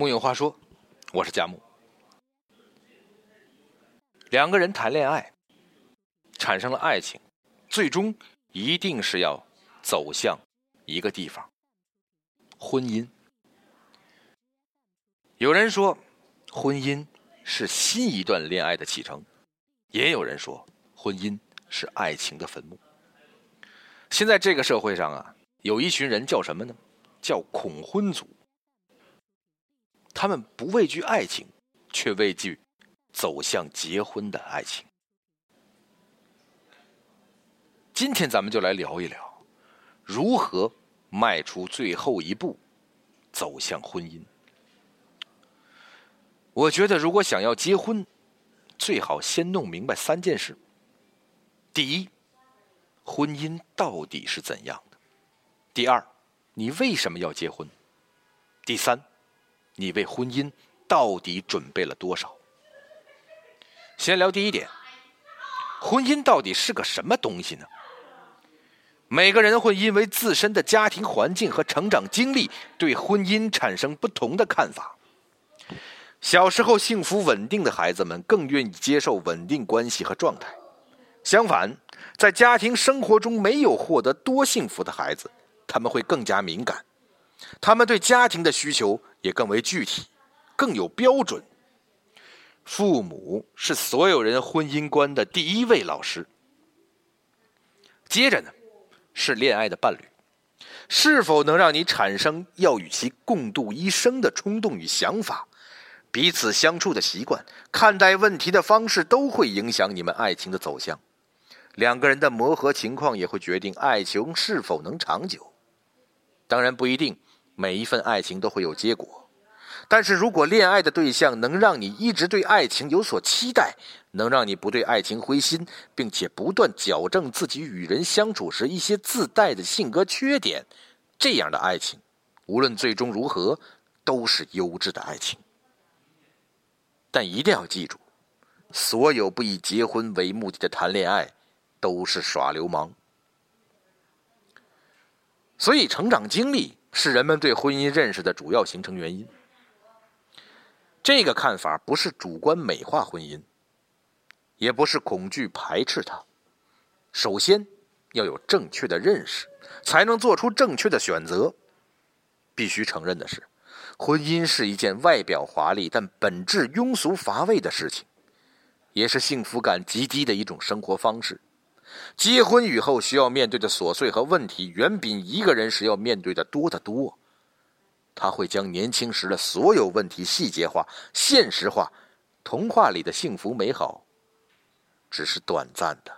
木有话说，我是佳木。两个人谈恋爱，产生了爱情，最终一定是要走向一个地方——婚姻。有人说，婚姻是新一段恋爱的启程；也有人说，婚姻是爱情的坟墓。现在这个社会上啊，有一群人叫什么呢？叫恐婚族。他们不畏惧爱情，却畏惧。走向结婚的爱情。今天咱们就来聊一聊，如何迈出最后一步，走向婚姻。我觉得，如果想要结婚，最好先弄明白三件事：第一，婚姻到底是怎样的；第二，你为什么要结婚；第三，你为婚姻到底准备了多少。先聊第一点，婚姻到底是个什么东西呢？每个人会因为自身的家庭环境和成长经历，对婚姻产生不同的看法。小时候幸福稳定的孩子们更愿意接受稳定关系和状态，相反，在家庭生活中没有获得多幸福的孩子，他们会更加敏感，他们对家庭的需求也更为具体，更有标准。父母是所有人婚姻观的第一位老师。接着呢，是恋爱的伴侣，是否能让你产生要与其共度一生的冲动与想法？彼此相处的习惯、看待问题的方式，都会影响你们爱情的走向。两个人的磨合情况也会决定爱情是否能长久。当然，不一定每一份爱情都会有结果。但是如果恋爱的对象能让你一直对爱情有所期待，能让你不对爱情灰心，并且不断矫正自己与人相处时一些自带的性格缺点，这样的爱情，无论最终如何，都是优质的爱情。但一定要记住，所有不以结婚为目的的谈恋爱，都是耍流氓。所以，成长经历是人们对婚姻认识的主要形成原因。这个看法不是主观美化婚姻，也不是恐惧排斥它。首先要有正确的认识，才能做出正确的选择。必须承认的是，婚姻是一件外表华丽但本质庸俗乏味的事情，也是幸福感极低的一种生活方式。结婚以后需要面对的琐碎和问题，远比一个人时要面对的多得多。他会将年轻时的所有问题细节化、现实化。童话里的幸福美好，只是短暂的。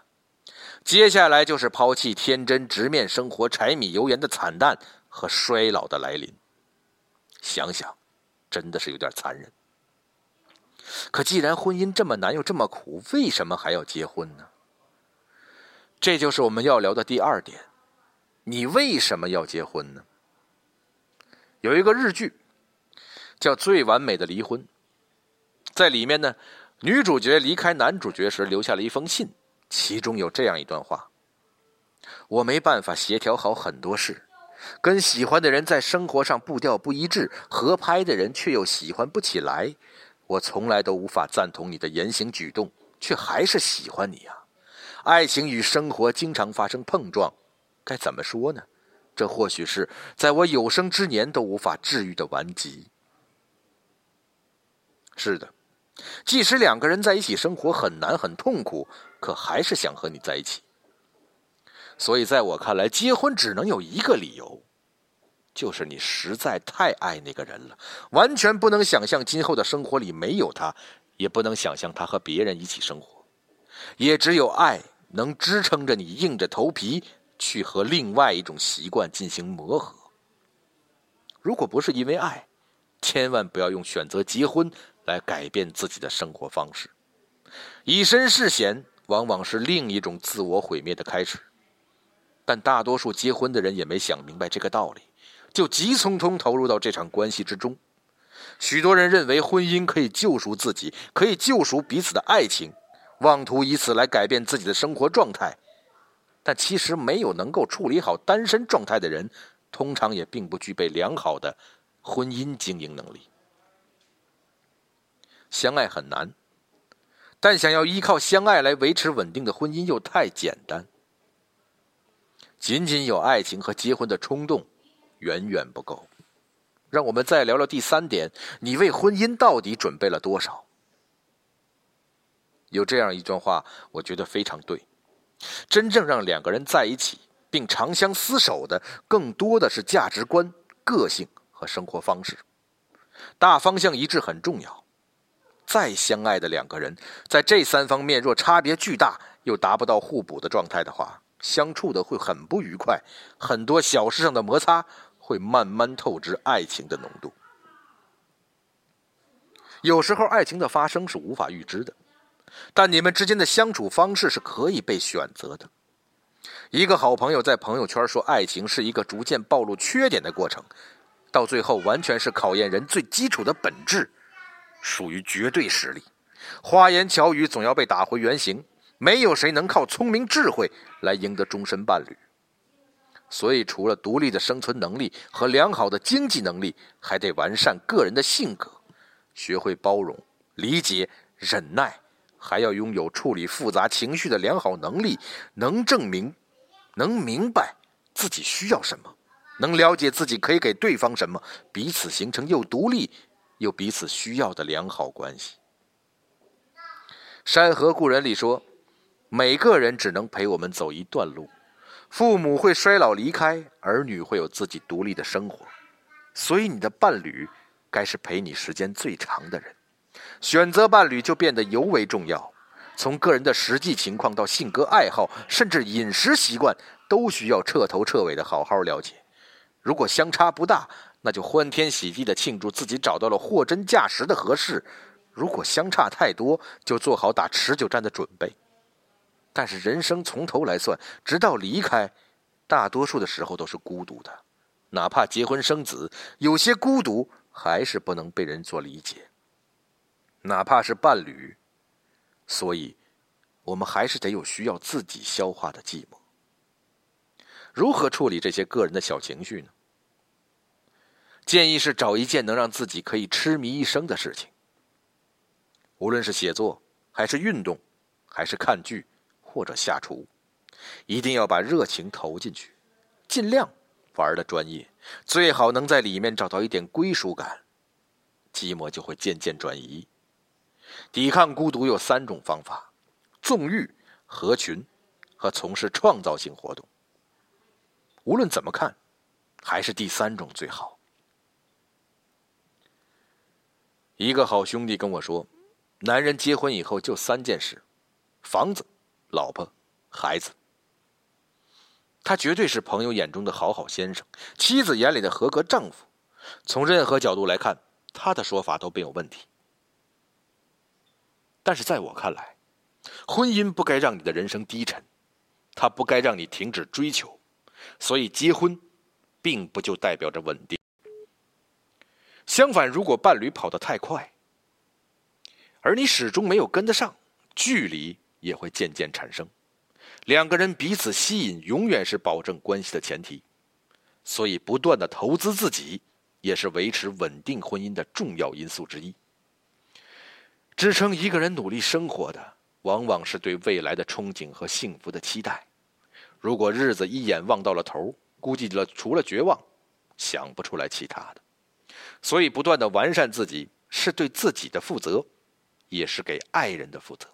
接下来就是抛弃天真，直面生活柴米油盐的惨淡和衰老的来临。想想，真的是有点残忍。可既然婚姻这么难又这么苦，为什么还要结婚呢？这就是我们要聊的第二点：你为什么要结婚呢？有一个日剧叫《最完美的离婚》，在里面呢，女主角离开男主角时留下了一封信，其中有这样一段话：“我没办法协调好很多事，跟喜欢的人在生活上步调不一致，合拍的人却又喜欢不起来。我从来都无法赞同你的言行举动，却还是喜欢你啊！爱情与生活经常发生碰撞，该怎么说呢？”这或许是在我有生之年都无法治愈的顽疾。是的，即使两个人在一起生活很难很痛苦，可还是想和你在一起。所以，在我看来，结婚只能有一个理由，就是你实在太爱那个人了，完全不能想象今后的生活里没有他，也不能想象他和别人一起生活。也只有爱能支撑着你硬着头皮。去和另外一种习惯进行磨合。如果不是因为爱，千万不要用选择结婚来改变自己的生活方式。以身试险往往是另一种自我毁灭的开始。但大多数结婚的人也没想明白这个道理，就急匆匆投入到这场关系之中。许多人认为婚姻可以救赎自己，可以救赎彼此的爱情，妄图以此来改变自己的生活状态。但其实，没有能够处理好单身状态的人，通常也并不具备良好的婚姻经营能力。相爱很难，但想要依靠相爱来维持稳定的婚姻又太简单。仅仅有爱情和结婚的冲动，远远不够。让我们再聊聊第三点：你为婚姻到底准备了多少？有这样一段话，我觉得非常对。真正让两个人在一起并长相厮守的，更多的是价值观、个性和生活方式。大方向一致很重要。再相爱的两个人，在这三方面若差别巨大，又达不到互补的状态的话，相处的会很不愉快。很多小事上的摩擦，会慢慢透支爱情的浓度。有时候，爱情的发生是无法预知的。但你们之间的相处方式是可以被选择的。一个好朋友在朋友圈说：“爱情是一个逐渐暴露缺点的过程，到最后完全是考验人最基础的本质，属于绝对实力。花言巧语总要被打回原形，没有谁能靠聪明智慧来赢得终身伴侣。所以，除了独立的生存能力和良好的经济能力，还得完善个人的性格，学会包容、理解、忍耐。”还要拥有处理复杂情绪的良好能力，能证明，能明白自己需要什么，能了解自己可以给对方什么，彼此形成又独立又彼此需要的良好关系。《山河故人》里说：“每个人只能陪我们走一段路，父母会衰老离开，儿女会有自己独立的生活，所以你的伴侣该是陪你时间最长的人。”选择伴侣就变得尤为重要，从个人的实际情况到性格爱好，甚至饮食习惯，都需要彻头彻尾的好好了解。如果相差不大，那就欢天喜地的庆祝自己找到了货真价实的合适；如果相差太多，就做好打持久战的准备。但是人生从头来算，直到离开，大多数的时候都是孤独的，哪怕结婚生子，有些孤独还是不能被人所理解。哪怕是伴侣，所以，我们还是得有需要自己消化的寂寞。如何处理这些个人的小情绪呢？建议是找一件能让自己可以痴迷一生的事情。无论是写作，还是运动，还是看剧，或者下厨，一定要把热情投进去，尽量玩的专业，最好能在里面找到一点归属感，寂寞就会渐渐转移。抵抗孤独有三种方法：纵欲、合群和从事创造性活动。无论怎么看，还是第三种最好。一个好兄弟跟我说：“男人结婚以后就三件事：房子、老婆、孩子。”他绝对是朋友眼中的好好先生，妻子眼里的合格丈夫。从任何角度来看，他的说法都没有问题。但是在我看来，婚姻不该让你的人生低沉，它不该让你停止追求，所以结婚，并不就代表着稳定。相反，如果伴侣跑得太快，而你始终没有跟得上，距离也会渐渐产生。两个人彼此吸引，永远是保证关系的前提。所以，不断的投资自己，也是维持稳定婚姻的重要因素之一。支撑一个人努力生活的，往往是对未来的憧憬和幸福的期待。如果日子一眼望到了头，估计了除了绝望，想不出来其他的。所以，不断的完善自己，是对自己的负责，也是给爱人的负责，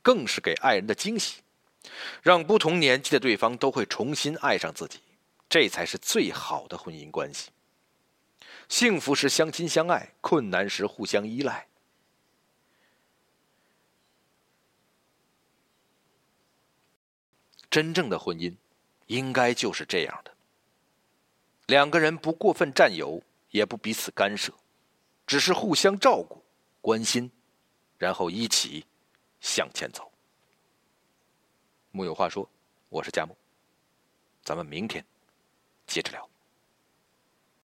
更是给爱人的惊喜，让不同年纪的对方都会重新爱上自己，这才是最好的婚姻关系。幸福时相亲相爱，困难时互相依赖。真正的婚姻，应该就是这样的：两个人不过分占有，也不彼此干涉，只是互相照顾、关心，然后一起向前走。木有话说，我是佳木，咱们明天接着聊。